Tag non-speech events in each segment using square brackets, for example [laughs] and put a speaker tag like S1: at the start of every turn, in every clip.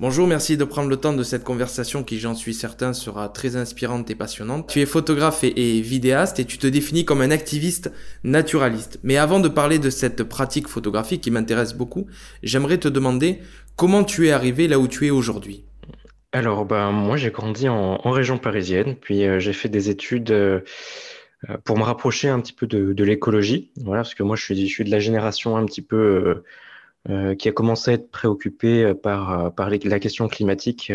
S1: Bonjour, merci de prendre le temps de cette conversation qui, j'en suis certain, sera très inspirante et passionnante. Tu es photographe et, vidéaste et tu te définis comme un activiste naturaliste. Mais avant de parler de cette pratique photographique qui m'intéresse beaucoup, j'aimerais te demander comment tu es arrivé là où tu es aujourd'hui.
S2: Alors, ben, moi j'ai grandi en, région parisienne, puis euh, j'ai fait des études euh, euh, pour me rapprocher un petit peu de, l'écologie. Voilà, parce que moi je suis, je de la génération un petit peu euh, qui a commencé à être préoccupé euh, par, euh, la question climatique,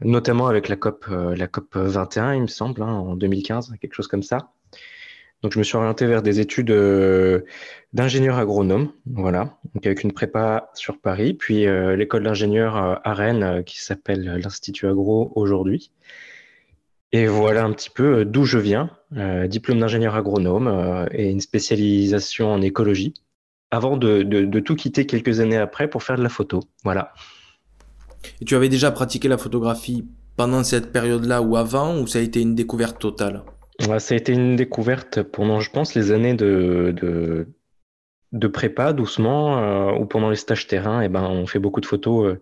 S2: notamment avec la COP, la COP 21, il me semble, hein, en 2015, quelque chose comme ça. Donc, je me suis orienté vers des études d'ingénieur agronome, voilà, donc avec une prépa sur Paris, puis l'école d'ingénieur à Rennes qui s'appelle l'Institut Agro aujourd'hui. Et voilà un petit peu d'où je viens, diplôme d'ingénieur agronome et une spécialisation en écologie avant de, tout quitter quelques années après pour faire de la photo. Voilà.
S1: Et tu avais déjà pratiqué la photographie pendant cette période-là ou avant, ou ça a été une découverte totale?
S2: Ça a été une découverte pendant, je pense, les années de, de, prépa, doucement, euh, ou pendant les stages terrain, et eh ben, on fait beaucoup de photos euh,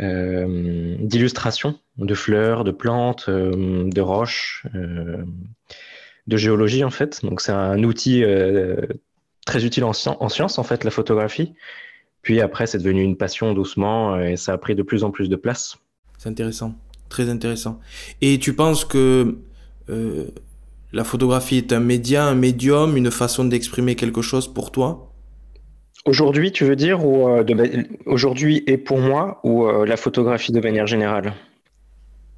S2: euh, d'illustration, de fleurs, de plantes, de roches, de géologie en fait. Donc c'est un outil très utile en, en sciences, en fait, la photographie. Puis après, c'est devenu une passion doucement et ça a pris de plus en plus de place.
S1: C'est intéressant, très intéressant. Et tu penses que euh, la photographie est un média, un médium, une façon d'exprimer quelque chose pour toi?
S2: Aujourd'hui, tu veux dire, ou euh, aujourd'hui et pour moi, ou euh, la photographie de manière générale?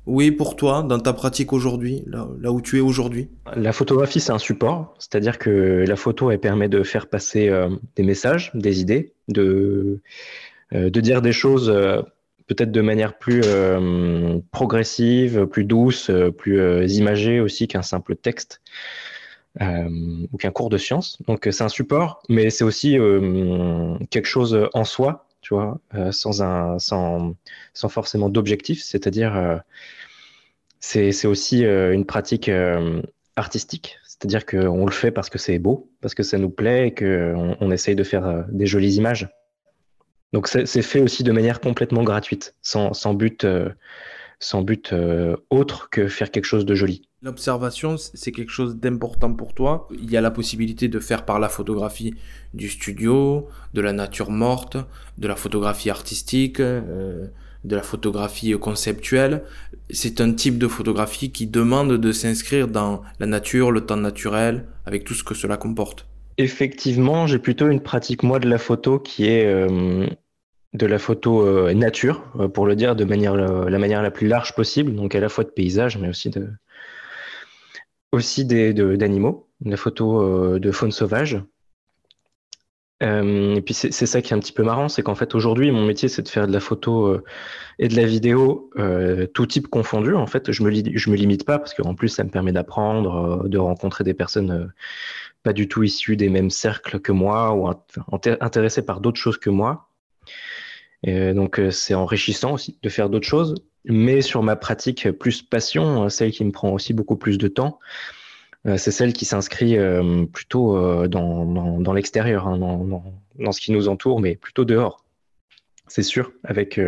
S1: Oui, pour toi, dans ta pratique aujourd'hui, là, où tu es aujourd'hui
S2: La photographie, c'est un support, c'est-à-dire que la photo, elle permet de faire passer euh, des messages, des idées, de, euh, de dire des choses euh, peut-être de manière plus progressive, plus douce, plus imagée aussi qu'un simple texte. ou qu'un cours de science. Donc c'est un support, mais c'est aussi quelque chose en soi, tu vois, sans, un, sans, forcément d'objectif, c'est-à-dire c'est aussi euh, une pratique euh, artistique, c'est-à-dire qu'on le fait parce que c'est beau, parce que ça nous plaît et qu'on on essaye de faire euh, des jolies images. Donc c'est fait aussi de manière complètement gratuite, sans but, sans but autre que faire quelque chose de joli.
S1: L'observation, c'est quelque chose d'important pour toi. Il y a la possibilité de faire par la photographie du studio, de la nature morte, de la photographie artistique de la photographie conceptuelle. C'est un type de photographie qui demande de s'inscrire dans la nature, le temps naturel, avec tout ce que cela comporte.
S2: Effectivement, j'ai plutôt une pratique, moi, de la photo qui est euh, de la photo euh, nature, euh, pour le dire de manière, la manière la plus large possible, donc à la fois de paysage, mais aussi de aussi d'animaux, de, la photo de faune sauvage. Euh, et puis c'est ça qui est un petit peu marrant, c'est qu'en fait aujourd'hui mon métier c'est de faire de la photo euh, et de la vidéo euh, tout type confondu. En fait, je me je me limite pas parce qu'en plus ça me permet d'apprendre, de rencontrer des personnes pas du tout issues des mêmes cercles que moi ou intéressées par d'autres choses que moi. Et donc c'est enrichissant aussi de faire d'autres choses. Mais sur ma pratique plus passion, celle qui me prend aussi beaucoup plus de temps, euh, c'est celle qui s'inscrit euh, plutôt euh, dans, l'extérieur, hein, dans, ce qui nous entoure, mais plutôt dehors. C'est sûr, avec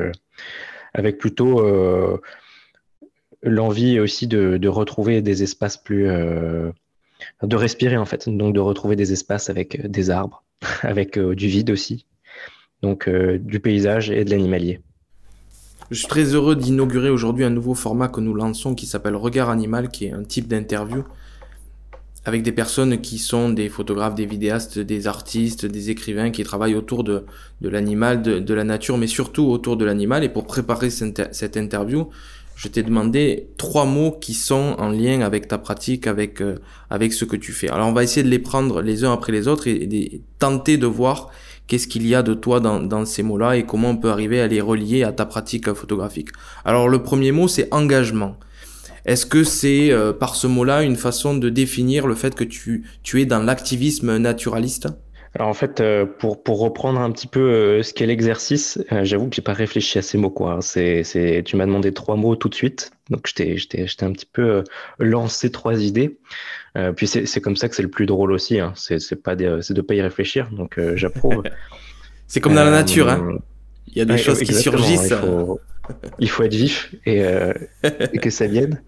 S2: plutôt l'envie aussi de, retrouver des espaces plus. de respirer en fait, donc de retrouver des espaces avec des arbres, [laughs] avec du vide aussi, donc du paysage et de l'animalier.
S1: Je suis très heureux d'inaugurer aujourd'hui un nouveau format que nous lançons qui s'appelle Regard Animal, qui est un type d'interview avec des personnes qui sont des photographes, des vidéastes, des artistes, des écrivains qui travaillent autour de, de l'animal, de, de, la nature, mais surtout autour de l'animal. Et pour préparer cette interview, je t'ai demandé trois mots qui sont en lien avec ta pratique, avec, euh, avec ce que tu fais. Alors on va essayer de les prendre les uns après les autres et, de tenter de voir qu'est-ce qu'il y a de toi dans, ces mots-là et comment on peut arriver à les relier à ta pratique photographique. Alors le premier mot, c'est engagement. Est-ce que c'est euh, par ce mot-là une façon de définir le fait que tu, tu es dans l'activisme naturaliste?
S2: Alors en fait, euh, pour, pour reprendre un petit peu euh, ce qu'est l'exercice, j'avoue que j'ai pas réfléchi à ces mots quoi. C'est, c'est, tu m'as demandé trois mots tout de suite, donc j'étais, j'étais un petit peu lancé trois idées. puis c'est, c'est comme ça que c'est le plus drôle aussi. Hein. C'est, c'est pas de, c'est de pas y réfléchir, donc j'approuve. [laughs]
S1: c'est comme dans la nature, hein. Il y a des choses qui surgissent.
S2: Il faut, être vif et, et que ça vienne.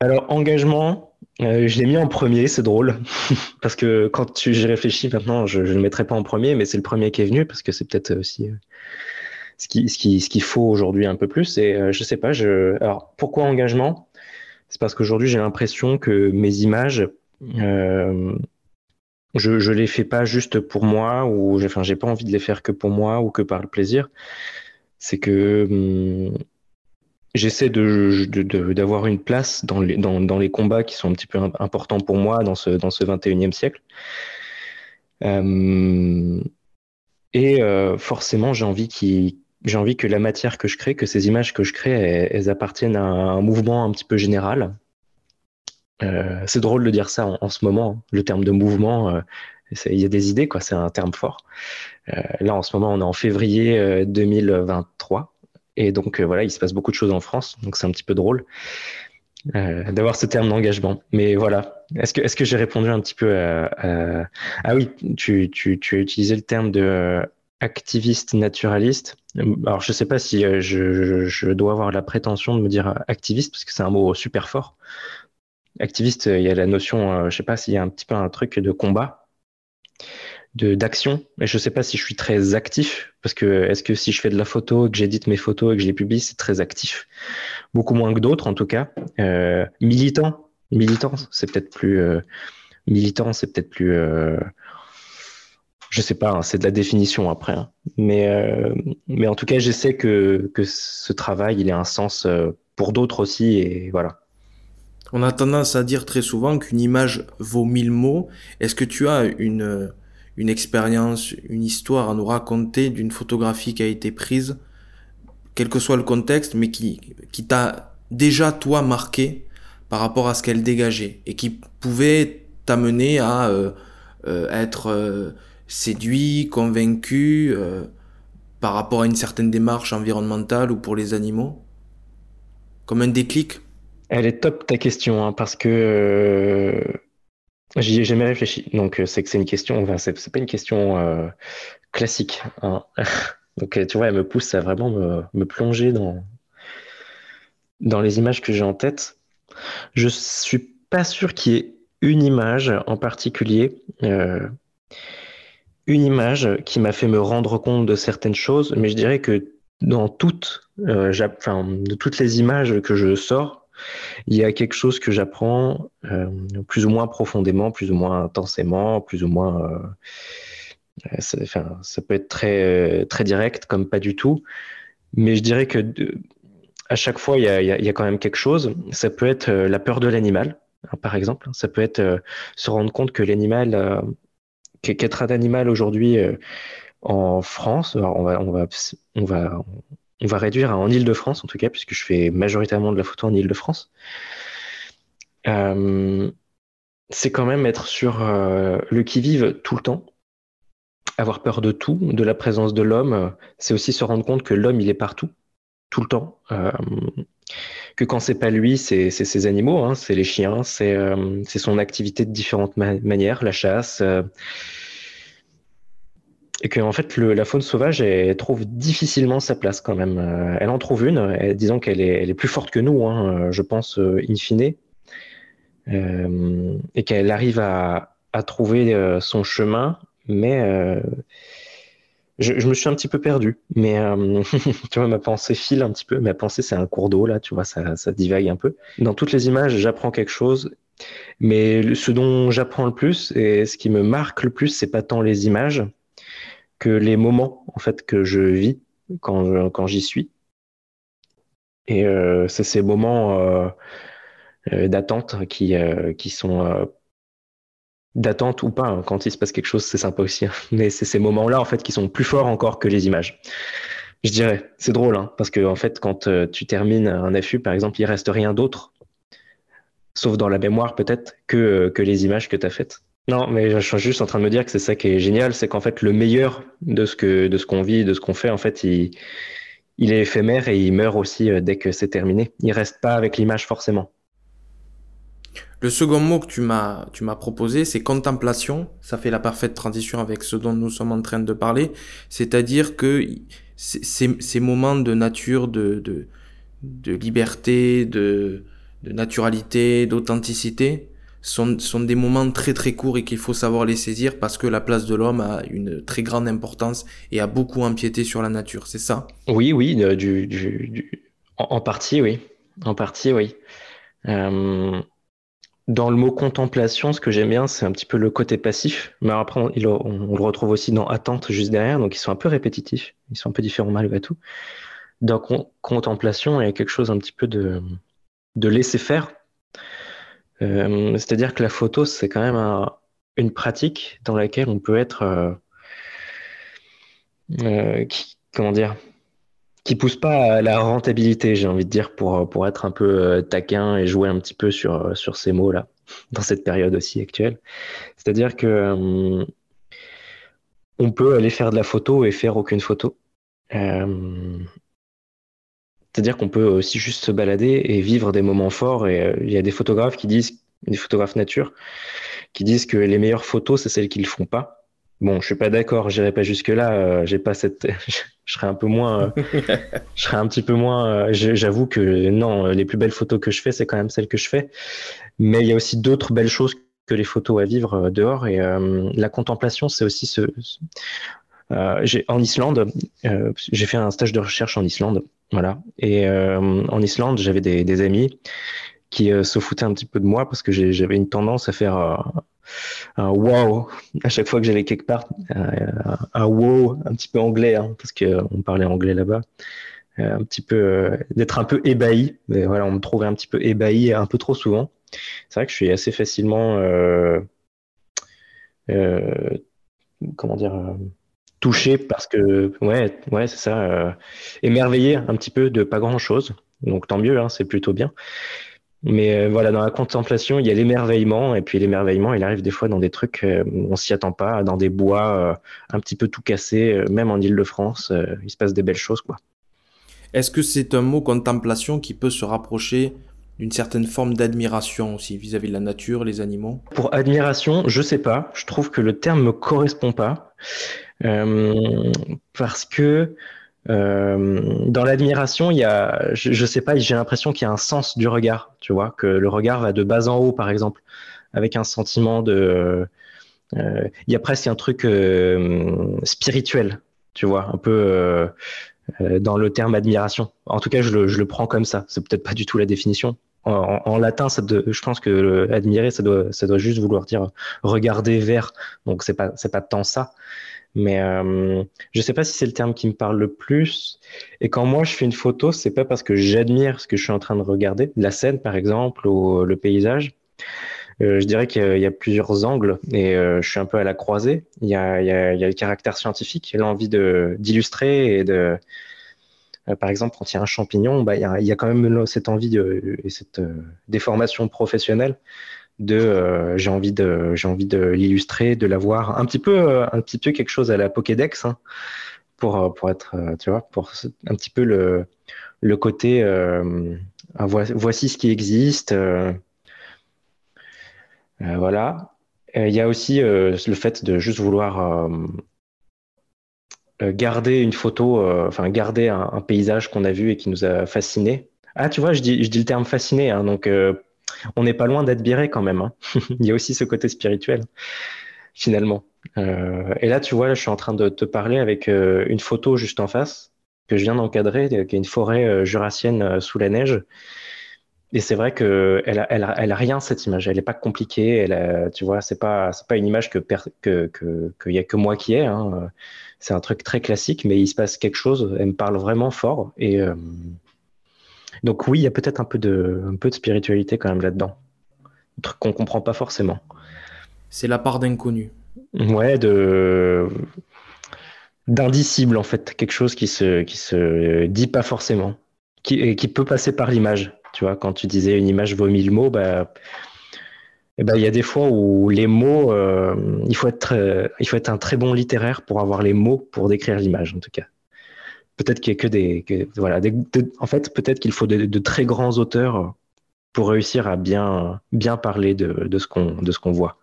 S2: Alors, engagement, euh, je l'ai mis en premier, c'est drôle. [laughs] parce que quand j'y réfléchis maintenant, je ne le mettrai pas en premier, mais c'est le premier qui est venu parce que c'est peut-être aussi euh, ce qu'il ce qui, ce qu'il faut aujourd'hui un peu plus. Et euh, je sais pas, je... alors pourquoi engagement? C'est parce qu'aujourd'hui, j'ai l'impression que mes images, je ne les fais pas juste pour moi ou enfin, j'ai pas envie de les faire que pour moi ou que par le plaisir. C'est que. Hum, j'essaie de, d'avoir une place dans les, dans, dans, les combats qui sont un petit peu importants pour moi dans ce, dans ce 21e siècle. Euh, et euh, forcément, j'ai envie, j'ai envie que la matière que je crée, que ces images que je crée, elles, appartiennent à un mouvement un petit peu général. Euh, c'est drôle de dire ça en, ce moment, hein. le terme de mouvement. il y a des idées, quoi. C'est un terme fort. là, en ce moment, on est en février 2023. Et donc euh, voilà, il se passe beaucoup de choses en France, donc c'est un petit peu drôle euh, d'avoir ce terme d'engagement. Mais voilà, est-ce que, est que j'ai répondu un petit peu à... Ah oui, tu, tu, tu, as utilisé le terme de activiste naturaliste. Alors je ne sais pas si euh, je, je, dois avoir la prétention de me dire activiste, parce que c'est un mot super fort. Activiste, il y a la notion, je ne sais pas s'il y a un petit peu un truc de combat d'action. Et je sais pas si je suis très actif parce que est-ce que si je fais de la photo, que j'édite mes photos et que je les publie, c'est très actif? Beaucoup moins que d'autres en tout cas. Euh, militant, militant, c'est peut-être plus euh, militant, c'est peut-être plus. Euh, je sais pas, hein, c'est de la définition après. Hein. Mais euh, mais en tout cas, j'essaie que que ce travail, il ait un sens pour d'autres aussi et voilà.
S1: On a tendance à dire très souvent qu'une image vaut mille mots. Est-ce que tu as une une expérience, une histoire à nous raconter d'une photographie qui a été prise, quel que soit le contexte, mais qui, qui t'a déjà toi marqué par rapport à ce qu'elle dégageait et qui pouvait t'amener à euh, euh, être euh, séduit, convaincu par rapport à une certaine démarche environnementale ou pour les animaux? Comme un déclic?
S2: Elle est top ta question, hein, parce que J'y ai jamais réfléchi. Donc, euh, c'est que c'est une question, enfin, c'est pas une question euh, classique. Hein. [laughs] Donc, euh, tu vois, elle me pousse à vraiment me, me plonger dans, dans les images que j'ai en tête. Je suis pas sûr qu'il y ait une image en particulier, euh, une image qui m'a fait me rendre compte de certaines choses, mais je dirais que dans toutes, euh, de toutes les images que je sors, il y a quelque chose que j'apprends euh, plus ou moins profondément, plus ou moins intensément, plus ou moins. Euh, ça, enfin, ça peut être très, très direct, comme pas du tout. Mais je dirais que à chaque fois, il y, a, quand même quelque chose. Ça peut être euh, la peur de l'animal, hein, par exemple. Ça peut être se rendre compte que l'animal, qu'être un animal aujourd'hui en France, on va, on va, on va, on va réduire en Ile-de-France en tout cas, puisque je fais majoritairement de la photo en Ile-de-France. Euh, c'est quand même être sur euh, le qui-vive tout le temps, avoir peur de tout, de la présence de l'homme. C'est aussi se rendre compte que l'homme, il est partout, tout le temps. Euh, que quand c'est pas lui, c'est ses animaux, hein, c'est les chiens, c'est son activité de différentes manières, la chasse et que fait le, la faune sauvage elle trouve difficilement sa place quand même. Euh, elle en trouve une, disons qu'elle est, elle est plus forte que nous, hein, je pense euh, in fine, euh, et qu'elle arrive à, à trouver euh, son chemin, mais euh, je, je, me suis un petit peu perdu. Mais [laughs] tu vois, ma pensée file un petit peu. Ma pensée c'est un cours d'eau là, tu vois, ça, ça divague un peu. Dans toutes les images, j'apprends quelque chose. Mais ce dont j'apprends le plus et ce qui me marque le plus, c'est pas tant les images, que les moments en fait que je vis quand, quand j'y suis. Et euh, c'est ces moments euh, euh, d'attente qui, sont d'attente ou pas. Hein. Quand il se passe quelque chose, c'est sympa aussi. Hein. Mais c'est ces moments-là, en fait, qui sont plus forts encore que les images. Je dirais, c'est drôle, hein, parce que en fait, quand euh, tu termines un affût, par exemple, il reste rien d'autre, sauf dans la mémoire peut-être, que, euh, que les images que tu as faites. Non, mais je suis juste en train de me dire que c'est ça qui est génial, c'est qu'en fait, le meilleur de ce que de ce qu'on vit, de ce qu'on fait, en fait, il, est éphémère et il meurt aussi euh, dès que c'est terminé. Il reste pas avec l'image forcément.
S1: Le second mot que tu m'as, tu m'as proposé, c'est contemplation. Ça fait la parfaite transition avec ce dont nous sommes en train de parler. C'est-à-dire que ces, moments de nature, de, de, de liberté, de, de naturalité, d'authenticité, sont, sont des moments très très courts et qu'il faut savoir les saisir parce que la place de l'homme a une très grande importance et a beaucoup empiété sur la nature, c'est ça?
S2: Oui, oui, du, du, En, partie, oui. En partie, oui. Euh, dans le mot contemplation, ce que j'aime bien, c'est un petit peu le côté passif. Mais après, on, on, le retrouve aussi dans attente juste derrière. Donc, ils sont un peu répétitifs. Ils sont un peu différents malgré tout. Dans contemplation, il y a quelque chose un petit peu de, de laisser faire. Euh, c'est-à-dire que la photo, c'est quand même une pratique dans laquelle on peut être. Euh, euh, qui, comment dire qui pousse pas à la rentabilité, j'ai envie de dire, pour, pour être un peu taquin et jouer un petit peu sur, sur ces mots-là, [laughs] dans cette période aussi actuelle. C'est-à-dire que on peut aller faire de la photo et faire aucune photo. C'est-à-dire qu'on peut aussi juste se balader et vivre des moments forts. Et il y a des photographes qui disent, des photographes nature, qui disent que les meilleures photos, c'est celles qu'ils ne font pas. Bon, je suis pas d'accord, j'irai pas jusque là. Euh, j'ai pas cette, [laughs] je serais un peu moins, euh, [laughs] je serais un petit peu moins. Euh, j'avoue que non, les plus belles photos que je fais, c'est quand même celles que je fais. Mais il y a aussi d'autres belles choses que les photos à vivre dehors. Et la contemplation, c'est aussi ce. en Islande, j'ai fait un stage de recherche en Islande, voilà. Et en Islande, j'avais des, des, amis qui se foutaient un petit peu de moi parce que j'avais une tendance à faire un wow à chaque fois que j'allais quelque part, un, wow un petit peu anglais, hein, parce qu'on parlait anglais là-bas, euh, un petit peu euh, d'être un peu ébahi. Mais voilà, on me trouvait un petit peu ébahi un peu trop souvent. C'est vrai que je suis assez facilement, euh, comment dire, touché parce que ouais, ouais, c'est ça, émerveillé un petit peu de pas grand chose. Donc tant mieux, hein, c'est plutôt bien. Mais euh, voilà, dans la contemplation, il y a l'émerveillement, et puis l'émerveillement, il arrive des fois dans des trucs euh, où on s'y attend pas, dans des bois euh, un petit peu tout cassés, même en Ile-de-France, il se passe des belles choses, quoi.
S1: Est-ce que c'est un mot contemplation qui peut se rapprocher d'une certaine forme d'admiration aussi vis-à-vis de la nature, les animaux?
S2: Pour admiration, je sais pas. Je trouve que le terme me correspond pas parce que euh, dans l'admiration, il y a, je, je sais pas, j'ai l'impression qu'il y a un sens du regard, tu vois, que le regard va de bas en haut, par exemple, avec un sentiment de, euh, il y a presque un truc euh, spirituel, tu vois, un peu euh, euh, dans le terme admiration. En tout cas, je le, je le prends comme ça. C'est peut-être pas du tout la définition. En, latin, ça je pense que admirer, ça doit, ça doit juste vouloir dire regarder vers. Donc c'est pas, c'est pas tant ça. Mais euh, je ne sais pas si c'est le terme qui me parle le plus. Et quand moi je fais une photo, c'est pas parce que j'admire ce que je suis en train de regarder, la scène par exemple ou le paysage. Euh, je dirais qu'il y, a plusieurs angles et euh, je suis un peu à la croisée. Il y a, il y a, il y a le caractère scientifique, l'envie d'illustrer et de, euh, par exemple, quand il y a un champignon, bah, il, y a, quand même cette envie et cette euh, déformation professionnelle de euh, j'ai envie de j'ai de l'illustrer, de l'avoir un petit peu euh, un petit peu quelque chose à la Pokédex hein, pour euh, pour être tu vois pour un petit peu le côté voici ce qui existe voilà. Il y a aussi le fait de juste vouloir garder une photo enfin garder un, paysage qu'on a vu et qui nous a fasciné. Ah tu vois je dis je dis le terme fasciné hein, donc on n'est pas loin d'admirer quand même. Hein. [laughs] Il y a aussi ce côté spirituel, finalement. Euh, et là, tu vois, je suis en train de te parler avec euh, une photo juste en face que je viens d'encadrer, qui est une forêt euh, jurassienne sous la neige. Et c'est vrai que elle a, a, rien cette image. Elle n'est pas compliquée. Elle tu vois, c'est pas pas une image que que qu'il y a que moi qui ai. Hein. C'est un truc très classique, mais il se passe quelque chose. Elle me parle vraiment fort et donc oui, il y a peut-être un peu de, un peu de spiritualité quand même là-dedans, un truc qu'on comprend pas forcément.
S1: C'est la part d'inconnu.
S2: Ouais, de d'indicible en fait, quelque chose qui se qui se dit pas forcément, qui qui peut passer par l'image. Tu vois, quand tu disais une image vaut mille mots, bah eh ben, il y a des fois où les mots, euh, il, faut être, euh, il faut être un très bon littéraire pour avoir les mots pour décrire l'image, en tout cas. Peut-être qu'il y a que des. voilà, en fait, peut-être qu'il faut de, très grands auteurs pour réussir à bien, bien parler de, de ce qu'on voit.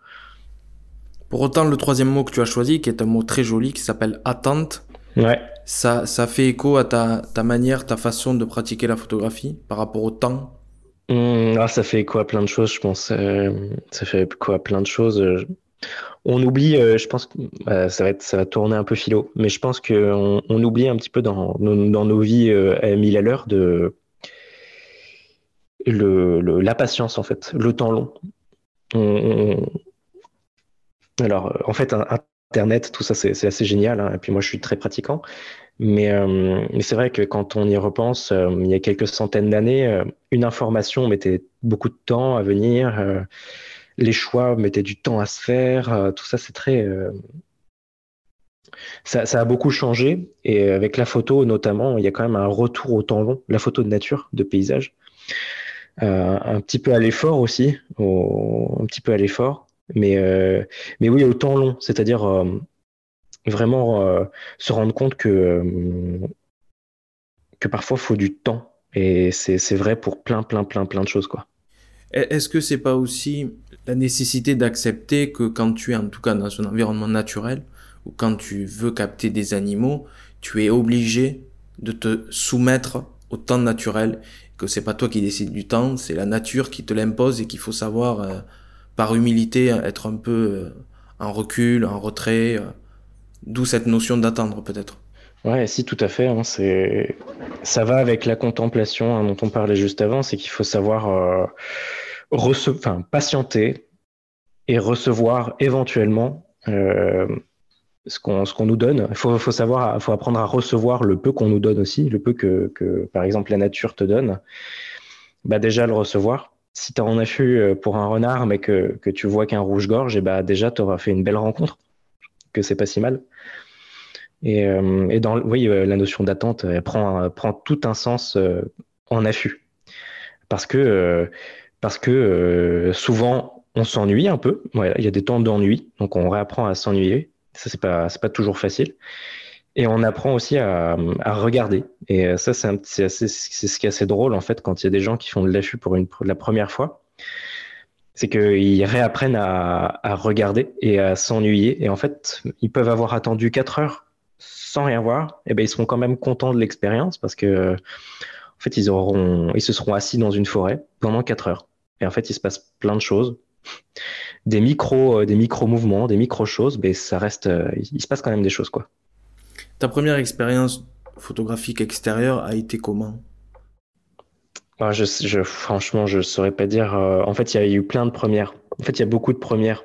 S1: Pour autant, le troisième mot que tu as choisi, qui est un mot très joli, qui s'appelle attente,
S2: ouais.
S1: ça, ça fait écho à ta, ta manière, ta façon de pratiquer la photographie par rapport au temps?
S2: Mmh, ah, ça fait quoi plein de choses, je pense. Euh, ça fait quoi plein de choses. Euh, on oublie, euh, je pense que ça, va être, ça va tourner un peu philo, mais je pense qu'on on oublie un petit peu dans, nos vies à mille à l'heure de la patience, en fait, le temps long. Alors, en fait, Internet, tout ça, c'est assez génial. Hein, et puis moi, je suis très pratiquant. Euh, mais, c'est vrai que quand on y repense, euh, il y a quelques centaines d'années, euh, une information mettait beaucoup de temps à venir, les choix mettaient du temps à se faire, tout ça c'est très... Ça, ça, a beaucoup changé et avec la photo notamment, il y a quand même un retour au temps long, la photo de nature, de paysage, un petit peu à l'effort aussi, un petit peu à l'effort, mais, mais oui au temps long, c'est-à-dire vraiment euh, se rendre compte que, euh, que parfois il faut du temps. Et c'est vrai pour plein, plein, plein, plein de choses. quoi.
S1: Est-ce que c'est pas aussi la nécessité d'accepter que quand tu es en tout cas dans un environnement naturel ou quand tu veux capter des animaux, tu es obligé de te soumettre au temps naturel, que c'est pas toi qui décides du temps, c'est la nature qui te l'impose et qu'il faut savoir euh, par humilité être un peu en recul, en retrait, D'où cette notion d'attendre peut-être.
S2: Ouais, si, tout à fait. Hein, c'est... Ça va avec la contemplation hein, dont on parlait juste avant, c'est qu'il faut savoir euh, enfin, patienter et recevoir éventuellement euh, ce, qu'on, nous donne. Il faut, faut, faut apprendre à recevoir le peu qu'on nous donne aussi, le peu que, par exemple, la nature te donne. Bah, déjà, le recevoir. Si tu en as euh, pour un renard, mais que, tu vois qu'un rouge-gorge, et bah, déjà, tu auras fait une belle rencontre que c'est pas si mal. Et, euh, dans, oui, euh, la notion d'attente, elle prend, prend tout un sens euh, en affût. Parce que, parce que souvent, on s'ennuie un peu. il y a des temps d'ennui, donc on réapprend à s'ennuyer. Ça, c'est pas, pas toujours facile. Et on apprend aussi à, regarder. Et ça, c'est ce qui est assez drôle, en fait, quand il y a des gens qui font de l'affût pour, une, pour la première fois c'est qu'ils réapprennent à, regarder et à s'ennuyer. Et en fait, ils peuvent avoir attendu 4 heures sans rien voir. Et ben, ils seront quand même contents de l'expérience parce que, en fait, ils, auront, ils se seront assis dans une forêt pendant 4 heures. Et en fait, il se passe plein de choses. Des micro, euh, des micro mouvements, des micro choses, mais ça reste, euh, il se passe quand même des choses, quoi.
S1: Ta première expérience photographique extérieure a été comment?
S2: Ah, je, je, franchement, je saurais pas dire. Euh, en fait, il y a eu plein de premières. En fait, il y a beaucoup de premières.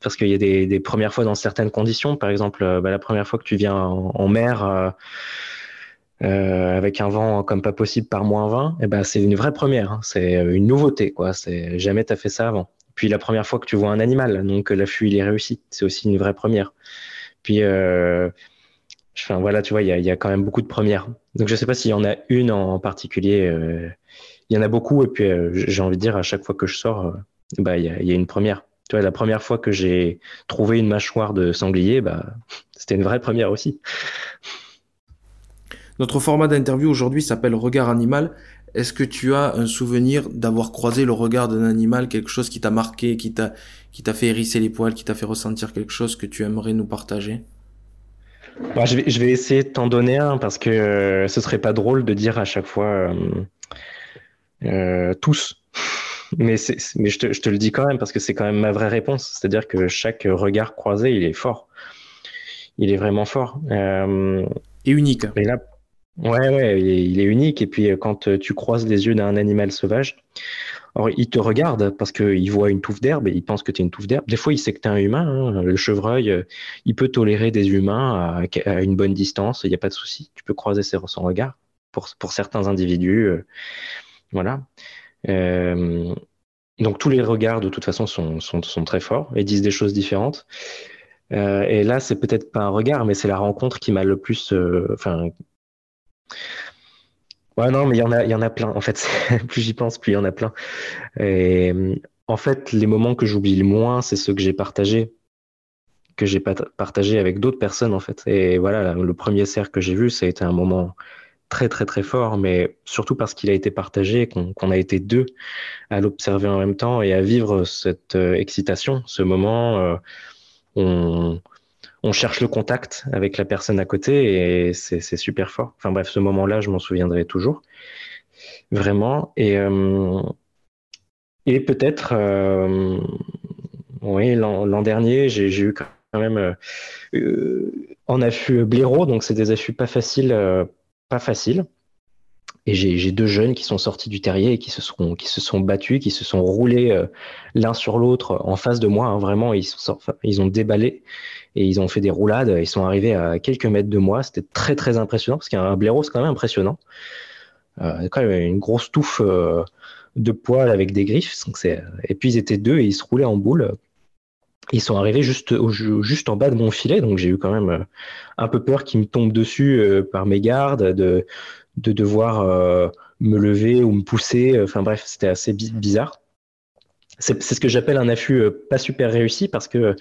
S2: Parce qu'il y a des, premières fois dans certaines conditions. Par exemple, euh, bah, la première fois que tu viens en, mer euh, euh, avec un vent comme pas possible par moins 20, eh ben, c'est une vraie première. Hein. C'est une nouveauté. quoi. C'est Jamais tu as fait ça avant. Puis la première fois que tu vois un animal, donc l'affût, il est réussi. C'est aussi une vraie première. Puis, voilà, tu vois, il y a, quand même beaucoup de premières. Donc, je sais pas s'il y en a une en particulier il y en a beaucoup. Et puis, j'ai envie de dire, à chaque fois que je sors, bah, il y, a, une première. Tu vois, la première fois que j'ai trouvé une mâchoire de sanglier, bah, c'était une vraie première aussi.
S1: Notre format d'interview aujourd'hui s'appelle Regard animal. Est-ce que tu as un souvenir d'avoir croisé le regard d'un animal, quelque chose qui t'a marqué, qui t'a, qui t'a fait hérisser les poils, qui t'a fait ressentir quelque chose que tu aimerais nous partager?
S2: Bah, je, vais, je vais essayer de t'en donner un parce que euh, ce serait pas drôle de dire à chaque fois euh, tous. Mais, mais je, te, je, te, le dis quand même parce que c'est quand même ma vraie réponse. C'est-à-dire que chaque regard croisé, il est fort. Il est vraiment fort.
S1: Euh, et unique.
S2: Et là, ouais, ouais, il est, unique. Et puis quand tu croises les yeux d'un animal sauvage, alors, il te regarde parce qu'il voit une touffe d'herbe et il pense que tu es une touffe d'herbe. Des fois, il sait que tu es un humain. Hein. Le chevreuil, il peut tolérer des humains à, à une bonne distance. Il n'y a pas de souci. Tu peux croiser son regard pour, pour certains individus. Voilà. Euh, donc tous les regards de toute façon sont, sont, sont très forts et disent des choses différentes. Euh, et là, c'est peut-être pas un regard, mais c'est la rencontre qui m'a le plus. euh, Enfin. ouais, non, mais il y en a, y en a plein. En fait, [laughs] plus j'y pense, plus il y en a plein. Et en fait, les moments que j'oublie le moins, c'est ceux que j'ai partagés, que j'ai pas partagé avec d'autres personnes, en fait. Et voilà, le premier cercle que j'ai vu, ça a été un moment très très très fort, mais surtout parce qu'il a été partagé, qu'on a été deux à l'observer en même temps et à vivre cette euh, excitation, ce moment. euh, on, cherche le contact avec la personne à côté et c'est super fort. Enfin bref, ce moment-là, je m'en souviendrai toujours, vraiment. Et, euh, et peut-être, oui, l'an dernier, j'ai eu quand même en affût blaireau, donc c'est des affûts pas faciles, pas faciles. Et j'ai deux jeunes qui sont sortis du terrier et qui se sont, qui se sont battus, qui se sont roulés euh, l'un sur l'autre en face de moi. hein, vraiment, ils, sont ils ont déballé et ils ont fait des roulades. Ils sont arrivés à quelques mètres de moi. C'était très, très impressionnant parce qu'un blaireau, c'est quand même impressionnant. Euh, quand même une grosse touffe euh, de poils avec des griffes. Donc. Et puis ils étaient deux et ils se roulaient en boule. Ils sont arrivés juste, au- juste en bas de mon filet. Donc j'ai eu quand même euh, un peu peur qu'ils me tombent dessus euh, par mes gardes, de, de devoir euh, me lever ou me pousser. Enfin bref, c'était assez bi- bizarre. C'est ce que j'appelle un affût pas super réussi parce que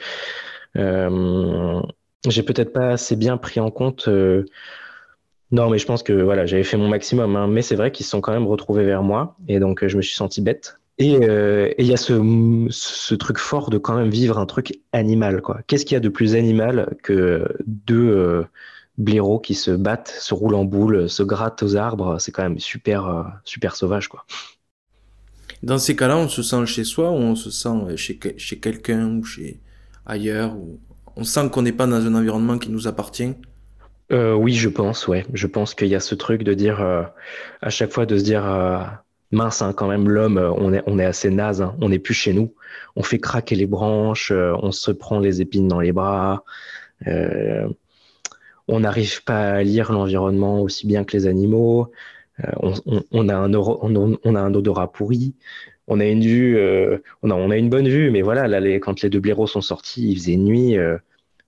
S2: euh, j'ai peut-être pas assez bien pris en compte. non, mais je pense que voilà, j'avais fait mon maximum. hein. mais c'est vrai qu'ils se sont quand même retrouvés vers moi et donc je me suis senti bête. Et euh, et il y a ce, ce truc fort de quand même vivre un truc animal, quoi. Qu'est-ce qu'il y a de plus animal que deux euh, blaireaux qui se battent, se roulent en boule, se grattent aux arbres? C'est quand même super, euh, super sauvage, quoi.
S1: Dans ces cas-là, on se sent chez soi ou on se sent chez, chez quelqu'un ou chez ailleurs ou on sent qu'on n'est pas dans un environnement qui nous appartient?
S2: Euh, oui, je pense, ouais. Je pense qu'il y a ce truc de dire, euh, à chaque fois, de se dire, euh, mince, hein, quand même, l'homme, euh, on est, assez naze, hein, on n'est plus chez nous. On fait craquer les branches, euh, on se prend les épines dans les bras, euh, on n'arrive pas à lire l'environnement aussi bien que les animaux, on, a un, odorat pourri. On a une vue, on a, une bonne vue, mais voilà, quand les deux blaireaux sont sortis, il faisait nuit.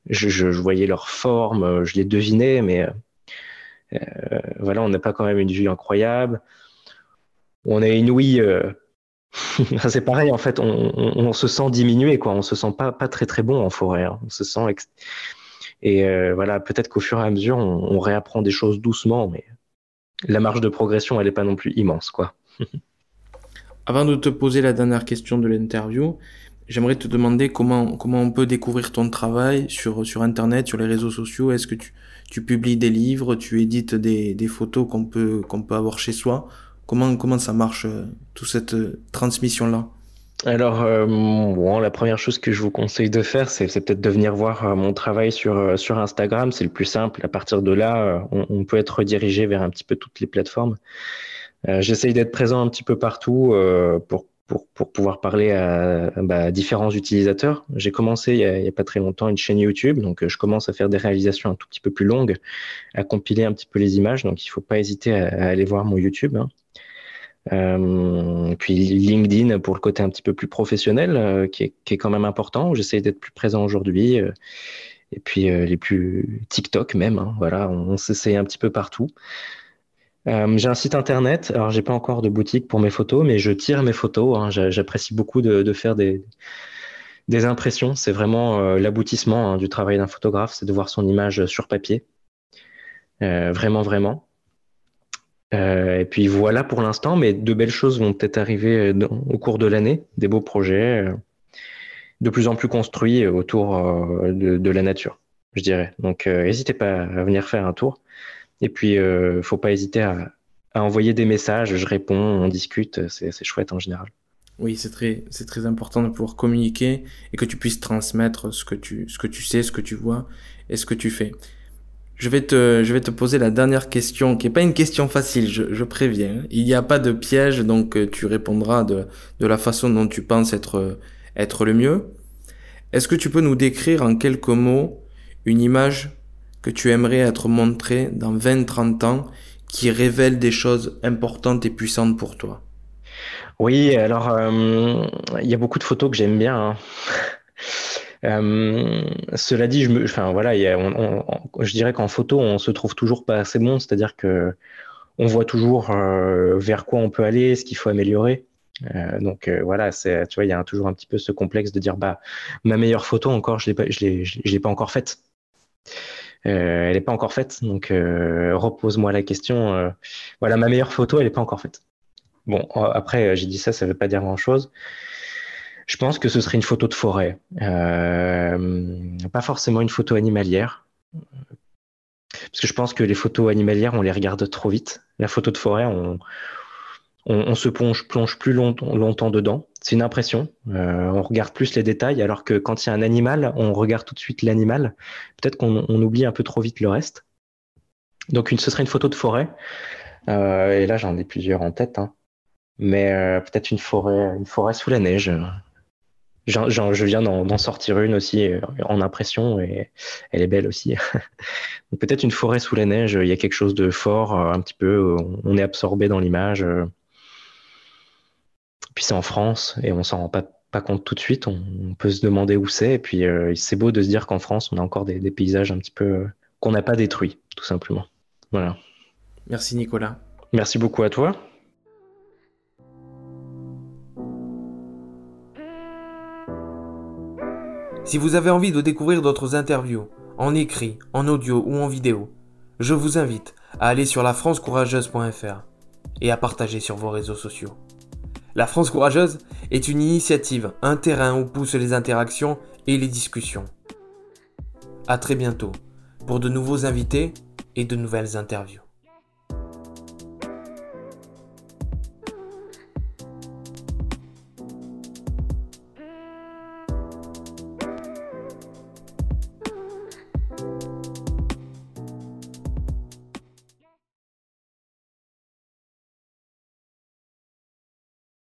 S2: je, je- voyais leur forme, je les devinais, mais voilà, on n'a pas quand même une vue incroyable. On une ouïe, euh, [laughs] c'est pareil en fait, on, se sent diminué, quoi. On se sent pas, très très bon en forêt. hein. On se sent et euh, voilà, peut-être qu'au fur et à mesure, on, réapprend des choses doucement, mais la marge de progression, elle est pas non plus immense, quoi. [laughs]
S1: Avant de te poser la dernière question de l'interview, j'aimerais te demander comment, comment on peut découvrir ton travail sur, Internet, sur les réseaux sociaux. Est-ce que tu, publies des livres, tu édites des, des photos qu'on peut, qu'on peut avoir chez soi? Comment, ça marche, euh, toute cette euh, transmission-là?
S2: Alors, euh, la première chose que je vous conseille de faire, c'est peut-être de venir voir mon travail sur, Instagram. C'est le plus simple. À partir de là, on, on peut être redirigé vers un petit peu toutes les plateformes. J'essaye d'être présent un petit peu partout pour, pour, pouvoir parler à, bah, à différents utilisateurs. J'ai commencé il y, a, pas très longtemps une chaîne YouTube, donc euh, je commence à faire des réalisations un tout petit peu plus longues, à compiler un petit peu les images. Donc, il faut pas hésiter à, aller voir mon YouTube. hein. Euh, puis LinkedIn pour le côté un petit peu plus professionnel, euh, qui, est, quand même important, où j'essaie d'être plus présent aujourd'hui. et puis les plus TikTok même, hein, voilà, on, on s'essaye un petit peu partout. Euh, j'ai un site internet, alors j'ai pas encore de boutique pour mes photos, mais je tire mes photos. hein, j'a- J'apprécie beaucoup de, faire des, impressions. C'est vraiment euh, l'aboutissement hein, du travail d'un photographe, c'est de voir son image sur papier. Euh, vraiment, vraiment. Et puis voilà pour l'instant, mais de belles choses vont peut-être arriver au cours de l'année, des beaux projets, de plus en plus construits autour de, de la nature, je dirais. Donc n'hésitez pas à venir faire un tour. Et puis euh, faut pas hésiter à, envoyer des messages, je réponds, on discute, c'est chouette en général.
S1: Oui, c'est très, très important de pouvoir communiquer et que tu puisses transmettre ce que tu, ce que tu sais, ce que tu vois et ce que tu fais. Je vais te, je vais te poser la dernière question, qui est pas une question facile, je, je préviens. Il n'y a pas de piège, donc euh, tu répondras de, de la façon dont tu penses être, être le mieux. Est-ce que tu peux nous décrire en quelques mots une image que tu aimerais être montrée dans 20-30 ans qui révèle des choses importantes et puissantes pour toi?
S2: Oui, alors euh, il y a beaucoup de photos que j'aime bien. Hein. [laughs] Euh, cela dit, je, me, enfin, voilà, je dirais qu'en photo, on se trouve toujours pas assez bon, c'est-à-dire que on voit toujours euh, vers quoi on peut aller, ce qu'il faut améliorer. donc voilà, tu vois, il y a toujours un petit peu ce complexe de dire, bah, ma meilleure photo encore, je l'ai pas, je l'ai, je l'ai pas encore faite. Elle n'est pas encore faite, donc repose-moi la question. voilà, ma meilleure photo, elle n'est pas encore faite. Bon, après, euh, j'ai dit ça, ça ne veut pas dire grand-chose. Je pense que ce serait une photo de forêt, euh, pas forcément une photo animalière, parce que je pense que les photos animalières, on les regarde trop vite. La photo de forêt, on, on, se plonge, plus longtemps, longtemps dedans. C'est une impression. Euh, on regarde plus les détails, alors que quand il y a un animal, on regarde tout de suite l'animal. Peut-être qu'on oublie un peu trop vite le reste. Donc, une, ce serait une photo de forêt. et là, j'en ai plusieurs en tête. Hein mais euh, peut-être une forêt, une forêt sous la neige. je viens d'en sortir une aussi euh, en impression et elle est belle aussi. [laughs] peut-être une forêt sous la neige, il y a quelque chose de fort, euh, un petit peu, on est absorbé dans l'image. Puis c'est en France et on s'en rend pas, pas compte tout de suite. On, peut se demander où c'est. Et puis c'est beau de se dire qu'en France, on a encore des, des paysages un petit peu qu'on n'a pas détruits, tout simplement. Voilà.
S1: Merci Nicolas.
S2: Merci beaucoup à toi.
S1: Si vous avez envie de découvrir d'autres interviews, en écrit, en audio ou en vidéo, je vous invite à aller sur lafrancecourageuse.fr et à partager sur vos réseaux sociaux. La France Courageuse est une initiative, un terrain où poussent les interactions et les discussions. A très bientôt pour de nouveaux invités et de nouvelles interviews.